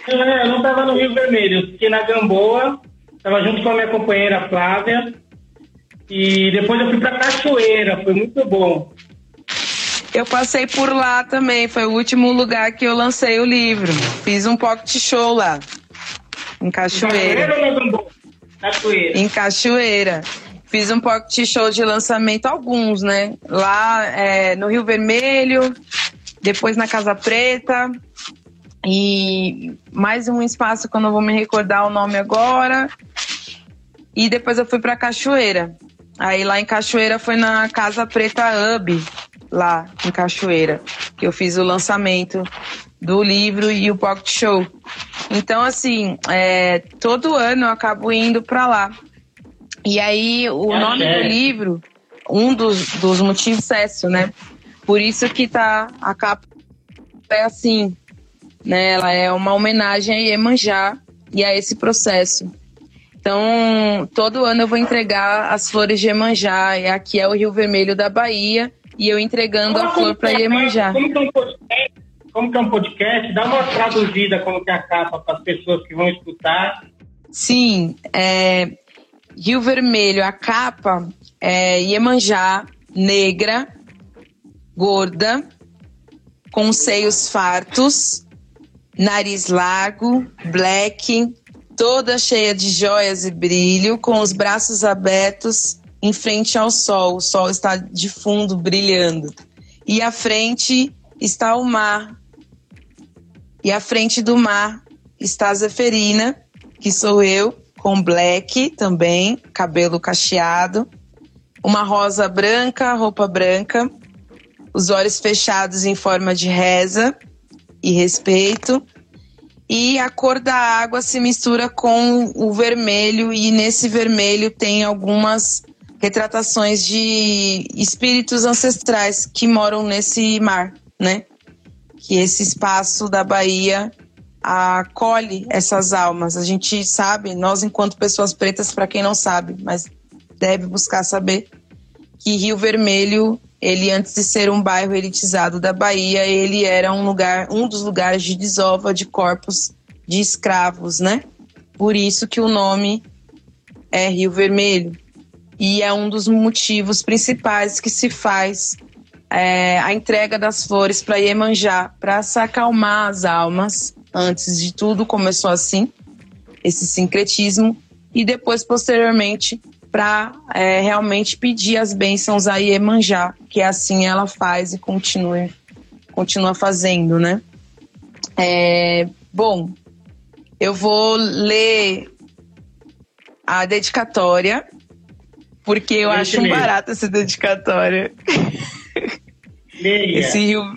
É, eu não tava no Rio Vermelho, eu fiquei na Gamboa, tava junto com a minha companheira Flávia. E depois eu fui pra Cachoeira, foi muito bom. Eu passei por lá também, foi o último lugar que eu lancei o livro. Fiz um pocket show lá, em Cachoeira. Cachoeira. Em Cachoeira. Fiz um pocket show de lançamento, alguns, né? Lá é, no Rio Vermelho, depois na Casa Preta. E mais um espaço que eu não vou me recordar o nome agora. E depois eu fui pra Cachoeira. Aí lá em Cachoeira foi na Casa Preta Hub, lá em Cachoeira, que eu fiz o lançamento do livro e o pocket show. Então, assim, é, todo ano eu acabo indo pra lá. E aí, o Ah, nome do livro, um dos, dos motivos é sucesso, né? Por isso que tá a capa é assim, né? Ela é uma homenagem a Iemanjá e a esse processo. Então, todo ano eu vou entregar as flores de Iemanjá, e aqui é o Rio Vermelho da Bahia, e eu entregando a flor para Iemanjá. Como que é um podcast? Como que é um podcast? Dá uma traduzida como que é a capa para as pessoas que vão escutar. Sim, é, Rio Vermelho, a capa é Iemanjá, negra, gorda, com seios fartos, nariz largo, black, toda cheia de joias e brilho, com os braços abertos em frente ao sol. O sol está de fundo brilhando. E à frente está o mar. E à frente do mar está a Zeferina, que sou eu, com black também, cabelo cacheado, uma rosa branca, roupa branca, os olhos fechados em forma de reza e respeito. E a cor da água se mistura com o vermelho, e nesse vermelho tem algumas retratações de espíritos ancestrais que moram nesse mar, né? Que esse espaço da Bahia acolhe essas almas. A gente sabe, nós enquanto pessoas pretas, para quem não sabe, mas deve buscar saber que Rio Vermelho, ele antes de ser um bairro elitizado da Bahia, ele era um lugar, um dos lugares de desova de corpos de escravos, né? Por isso que o nome é Rio Vermelho. E é um dos motivos principais que se faz é, a entrega das flores para Iemanjá, para se acalmar as almas. Antes de tudo, começou assim, esse sincretismo, e depois, posteriormente, para é, realmente pedir as bênçãos a Iemanjá, que assim ela faz e continua, continua fazendo, né? É, bom, eu vou ler a dedicatória, porque eu Deixa acho um barato essa dedicatória. Leia. Esse rio,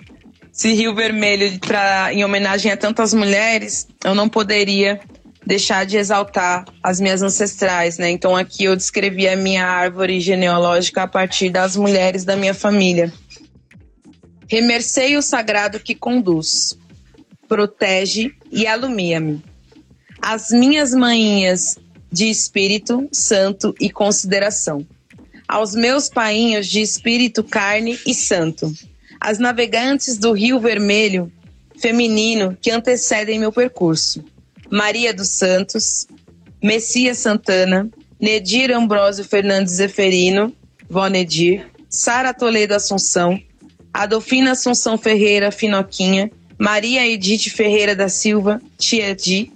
esse rio vermelho pra, em homenagem a tantas mulheres, eu não poderia deixar de exaltar as minhas ancestrais, né? Então aqui eu descrevi a minha árvore genealógica a partir das mulheres da minha família. Remercei o sagrado que conduz, protege e alumia-me. As minhas mainhas de espírito santo e consideração. Aos meus painhos de espírito, carne e santo. As navegantes do Rio Vermelho, feminino, que antecedem meu percurso. Maria dos Santos, Messias Santana, Nedir Ambrósio Fernandes Zeferino, Vó Nedir, Sara Toledo Assunção, Adolfina Assunção Ferreira Finoquinha, Maria Edith Ferreira da Silva, Tia Di,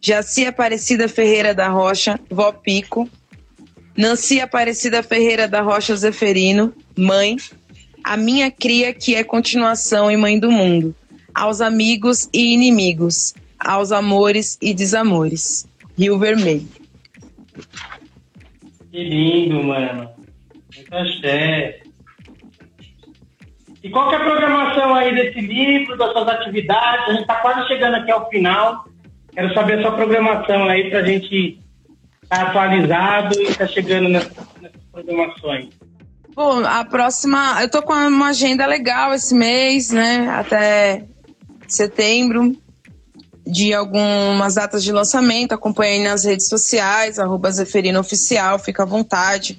Jaci Aparecida Ferreira da Rocha, Vó Pico, Nancy Aparecida Ferreira da Rocha Zeferino, mãe, a minha cria que é continuação e mãe do mundo, aos amigos e inimigos, aos amores e desamores. Rio Vermelho. Que lindo, mano. Muito axé. E qual que é a programação aí desse livro, das suas atividades? A gente está quase chegando aqui ao final. Quero saber a sua programação aí para a gente estar tá atualizado e estar tá chegando nessas, nessas programações. Bom, a próxima. Eu tô com uma agenda legal esse mês, né? Até setembro, de algumas datas de lançamento. Acompanhe nas redes sociais, arroba Zeferino Oficial, fica à vontade.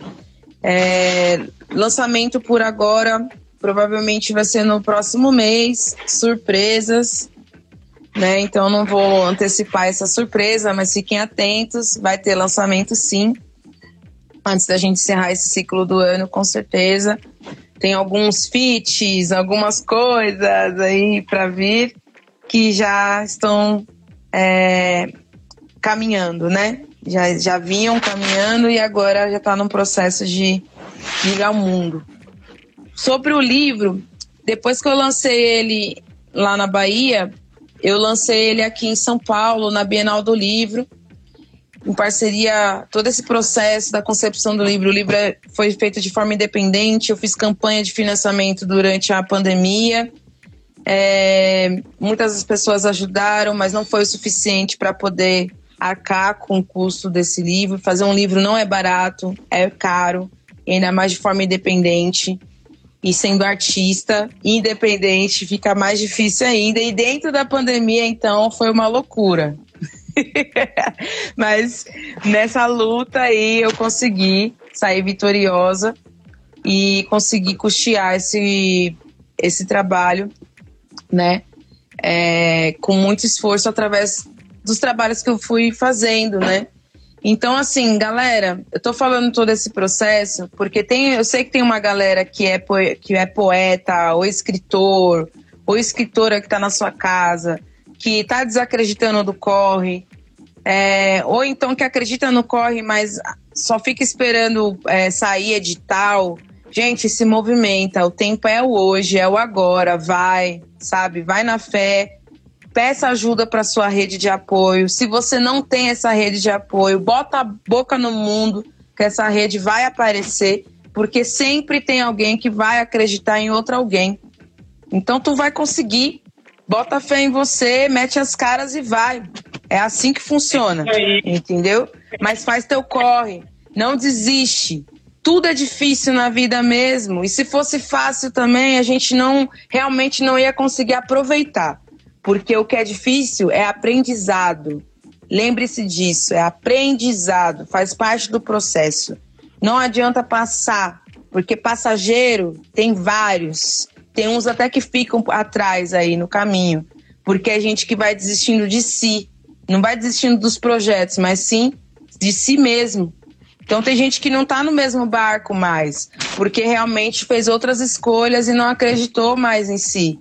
É, lançamento por agora, provavelmente vai ser no próximo mês, surpresas. Né? Então não vou antecipar essa surpresa, mas fiquem atentos, vai ter lançamento sim. Antes da gente encerrar esse ciclo do ano, com certeza. Tem alguns feats, algumas coisas aí para vir que já estão é, caminhando, né? Já, já vinham caminhando e agora já está no processo de ir ao mundo. Sobre o livro, depois que eu lancei ele lá na Bahia, eu lancei ele aqui em São Paulo, na Bienal do Livro, em parceria, todo esse processo da concepção do livro. O livro é, foi feito de forma independente, eu fiz campanha de financiamento durante a pandemia é, muitas pessoas ajudaram, mas não foi o suficiente para poder arcar com o custo desse livro. Fazer um livro não é barato, é caro, ainda mais de forma independente. E sendo artista independente fica mais difícil ainda. E dentro da pandemia, então, foi uma loucura. Mas nessa luta aí eu consegui sair vitoriosa e consegui custear esse, esse trabalho né? É, com muito esforço através dos trabalhos que eu fui fazendo, né? Então, assim, galera, eu tô falando todo esse processo porque tem, eu sei que tem uma galera que é, que é poeta, ou escritor, ou escritora que tá na sua casa, que tá desacreditando do corre, é, ou então que acredita no corre, mas só fica esperando é, sair edital. Gente, se movimenta, o tempo é o hoje, é o agora, vai, sabe? Vai na fé, peça ajuda para sua rede de apoio. Se você não tem essa rede de apoio, bota a boca no mundo que essa rede vai aparecer, porque sempre tem alguém que vai acreditar em outro alguém. Então tu vai conseguir. Bota fé em você, mete as caras e vai. É assim que funciona. Entendeu? Mas faz teu corre. Não desiste tudo é difícil na vida mesmo. E se fosse fácil também, a gente não realmente não ia conseguir aproveitar. Porque o que é difícil é aprendizado. Lembre-se disso, é aprendizado, faz parte do processo. Não adianta passar, porque passageiro tem vários. Tem uns até que ficam atrás aí no caminho, porque é gente que vai desistindo de si. Não vai desistindo dos projetos, mas sim de si mesmo. Então tem gente que não está no mesmo barco mais, porque realmente fez outras escolhas e não acreditou mais em si.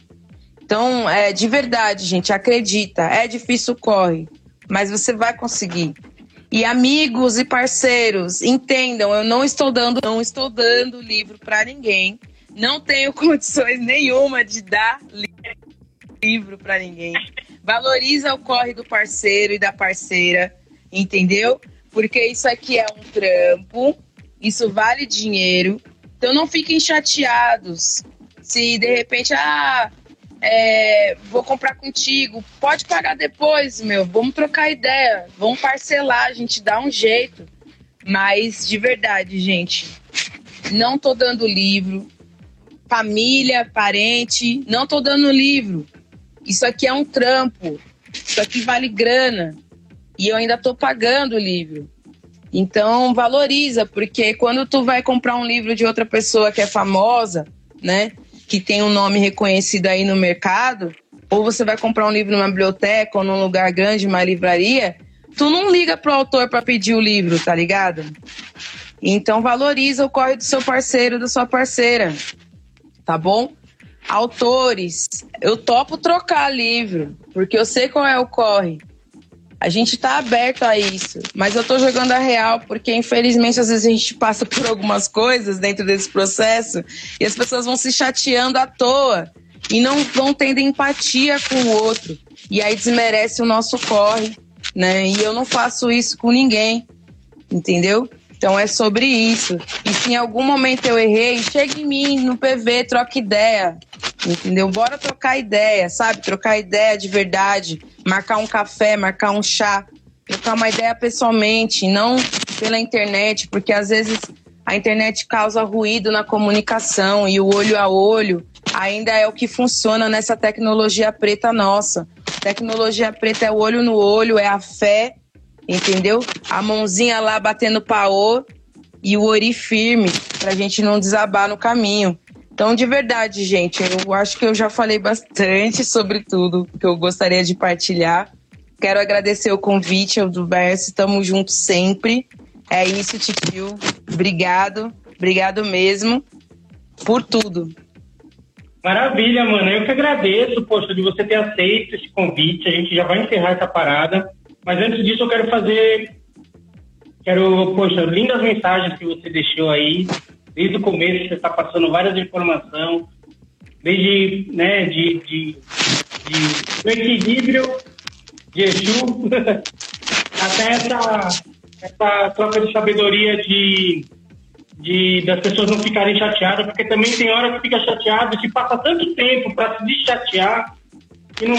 Então, é, de verdade, gente, acredita. É difícil, corre, mas você vai conseguir. E amigos e parceiros, entendam, eu não estou dando, não estou dando livro para ninguém. Não tenho condições nenhuma de dar livro para ninguém. Valoriza o corre do parceiro e da parceira, entendeu? Porque isso aqui é um trampo, isso vale dinheiro. Então não fiquem chateados se de repente, ah, é, vou comprar contigo, pode pagar depois, meu, vamos trocar ideia, vamos parcelar, a gente dá um jeito. Mas de verdade, gente, não tô dando livro. Família, parente, não tô dando livro. Isso aqui é um trampo. Isso aqui vale grana e eu ainda estou pagando o livro. Então valoriza, porque quando tu vai comprar um livro de outra pessoa que é famosa, né, que tem um nome reconhecido aí no mercado, ou você vai comprar um livro numa biblioteca ou num lugar grande, uma livraria, tu não liga pro autor para pedir o livro, tá ligado? Então valoriza o corre do seu parceiro, da sua parceira, tá bom? Autores, eu topo trocar livro, porque eu sei qual é o corre. A gente tá aberto a isso, mas eu tô jogando a real porque infelizmente às vezes a gente passa por algumas coisas dentro desse processo e as pessoas vão se chateando à toa e não vão tendo empatia com o outro. E aí desmerece o nosso corre, né? E eu não faço isso com ninguém, entendeu? Então é sobre isso. E se em algum momento eu errei, chega em mim no PV, troca ideia. Entendeu? Bora trocar ideia, sabe? Trocar ideia de verdade. Marcar um café, marcar um chá. Trocar uma ideia pessoalmente, não pela internet, porque às vezes a internet causa ruído na comunicação e o olho a olho ainda é o que funciona nessa tecnologia preta nossa. Tecnologia preta é o olho no olho, é a fé, entendeu? A mãozinha lá batendo paô e o ori firme pra gente não desabar no caminho. Então, de verdade, gente, eu acho que eu já falei bastante sobre tudo que eu gostaria de partilhar. Quero agradecer o convite do Verso, estamos juntos sempre. É isso, tio. Obrigado, obrigado mesmo por tudo. Maravilha, mano. Eu que agradeço, poxa, de você ter aceito esse convite. A gente já vai encerrar essa parada. Mas antes disso, eu quero fazer. Quero, poxa, lindas mensagens que você deixou aí. Desde o começo, você está passando várias informações. Desde, né, de, de, de do equilíbrio de Exu até essa, essa troca de sabedoria de de, das pessoas não ficarem chateadas, porque também tem hora que fica chateado, que passa tanto tempo para se deschatear, que, não,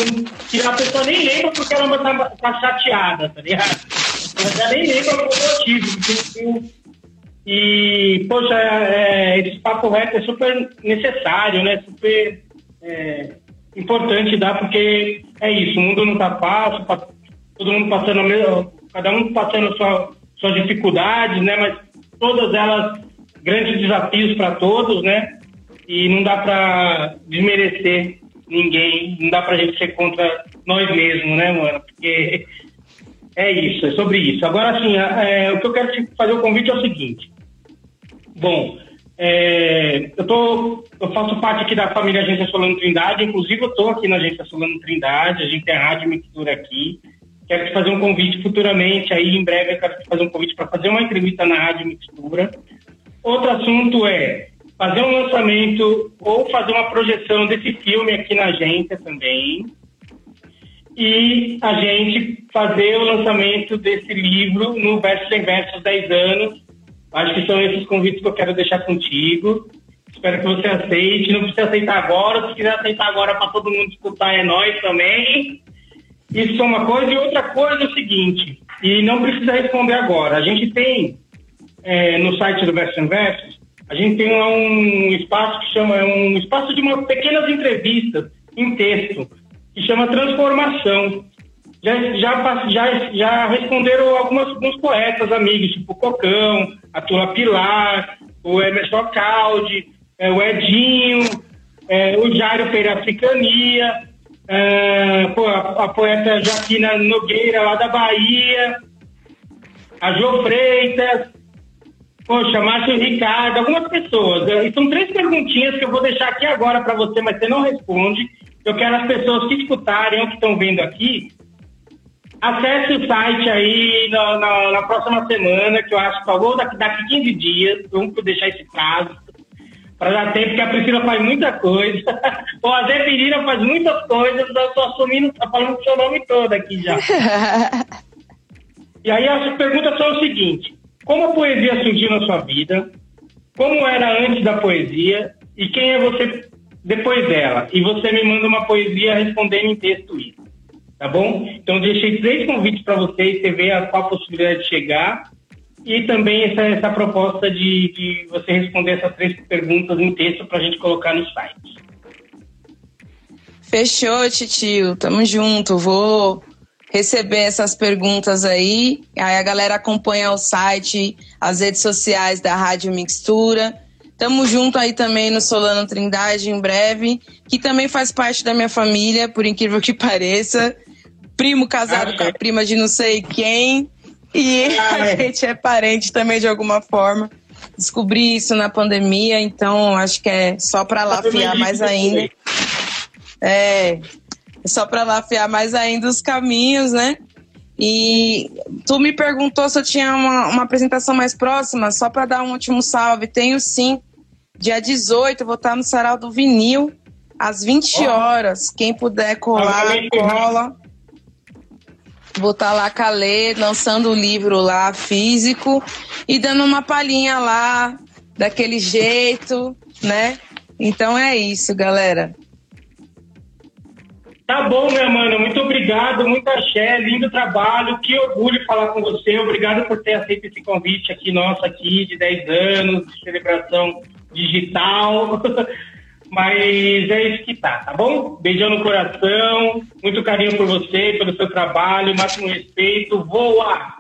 que a pessoa nem lembra porque ela tá, tá chateada, tá ligado? Ela nem lembra o motivo. e, poxa, é, esse papo reto é super necessário, né? Super é, importante dar, porque é isso, o mundo não tá fácil, todo mundo passando a mesma, cada um passando sua, suas dificuldades, né? Mas todas elas grandes desafios para todos, né? E não dá para desmerecer ninguém, não dá para a gente ser contra nós mesmos, né, mano? Porque é isso, é sobre isso. Agora, assim, é, o que eu quero te fazer o convite é o seguinte. Bom, é, eu, tô, eu faço parte aqui da família Agência Solano Trindade, inclusive eu estou aqui na Agência Solano Trindade, a gente tem a Rádio Mistura aqui. Quero te fazer um convite futuramente, aí em breve eu quero te fazer um convite para fazer uma entrevista na Rádio Mistura. Outro assunto é fazer um lançamento ou fazer uma projeção desse filme aqui na agência também. E a gente fazer o lançamento desse livro no Versos em Versos 10 anos. Acho que são esses convites que eu quero deixar contigo. Espero que você aceite. Não precisa aceitar agora. Se quiser aceitar agora para todo mundo escutar, é nós também. Isso é uma coisa. E outra coisa é o seguinte, e não precisa responder agora. A gente tem é, no site do Verso Versus, a gente tem um espaço que chama, é um espaço de uma, pequenas entrevistas em texto, que chama Transformação. Já, já, já, já responderam algumas, alguns poetas amigos, tipo Cocão, a Tula Pilar, o Emerson Caldi, é, o Edinho, é, o Jairo Pereira Africania, é, a, a, poeta Jaquina Nogueira, lá da Bahia, a Jo Freitas, Poxa, Márcio Ricardo, algumas pessoas. E são três perguntinhas que eu vou deixar aqui agora para você, mas você não responde. Eu quero as pessoas que escutarem ou que estão vendo aqui. Acesse o site aí na, na, na próxima semana, que eu acho que falou daqui, daqui 15 dias. Vamos deixar esse prazo para dar tempo, porque a Priscila faz muita coisa. o a Zeferina faz muitas coisas, eu estou assumindo, tá falando o seu nome todo aqui já. e aí as perguntas são o seguinte. Como a poesia surgiu na sua vida? Como era antes da poesia? E quem é você depois dela? E você me manda uma poesia respondendo em texto isso. Tá bom? Então, deixei três convites para vocês, você vê a, qual a possibilidade de chegar. E também essa, essa proposta de, de você responder essas três perguntas em texto para a gente colocar no site. Fechou, titio. Tamo junto. Vou receber essas perguntas aí. Aí a galera acompanha o site, as redes sociais da Rádio Mixtura. Tamo junto aí também no Solano Trindade em breve, que também faz parte da minha família, por incrível que pareça. Primo casado ah, com a prima de não sei quem. E ah, a é. gente é parente também de alguma forma. Descobri isso na pandemia, então acho que é só para lá mais ainda. É, só para lá afiar mais ainda os caminhos, né? E tu me perguntou se eu tinha uma, uma apresentação mais próxima, só para dar um último salve. Tenho sim. Dia 18, vou estar no Sarau do Vinil, às 20 horas. Quem puder colar, cola. Vou estar lá com a Lê, lançando o livro lá físico e dando uma palhinha lá, daquele jeito, né? Então é isso, galera. Tá bom, minha mana, muito obrigado, muito axé, lindo trabalho, que orgulho falar com você, obrigado por ter aceito esse convite aqui nosso aqui de 10 anos de celebração digital, mas é isso que tá, tá bom? Beijão no coração, muito carinho por você, pelo seu trabalho, máximo respeito, voa!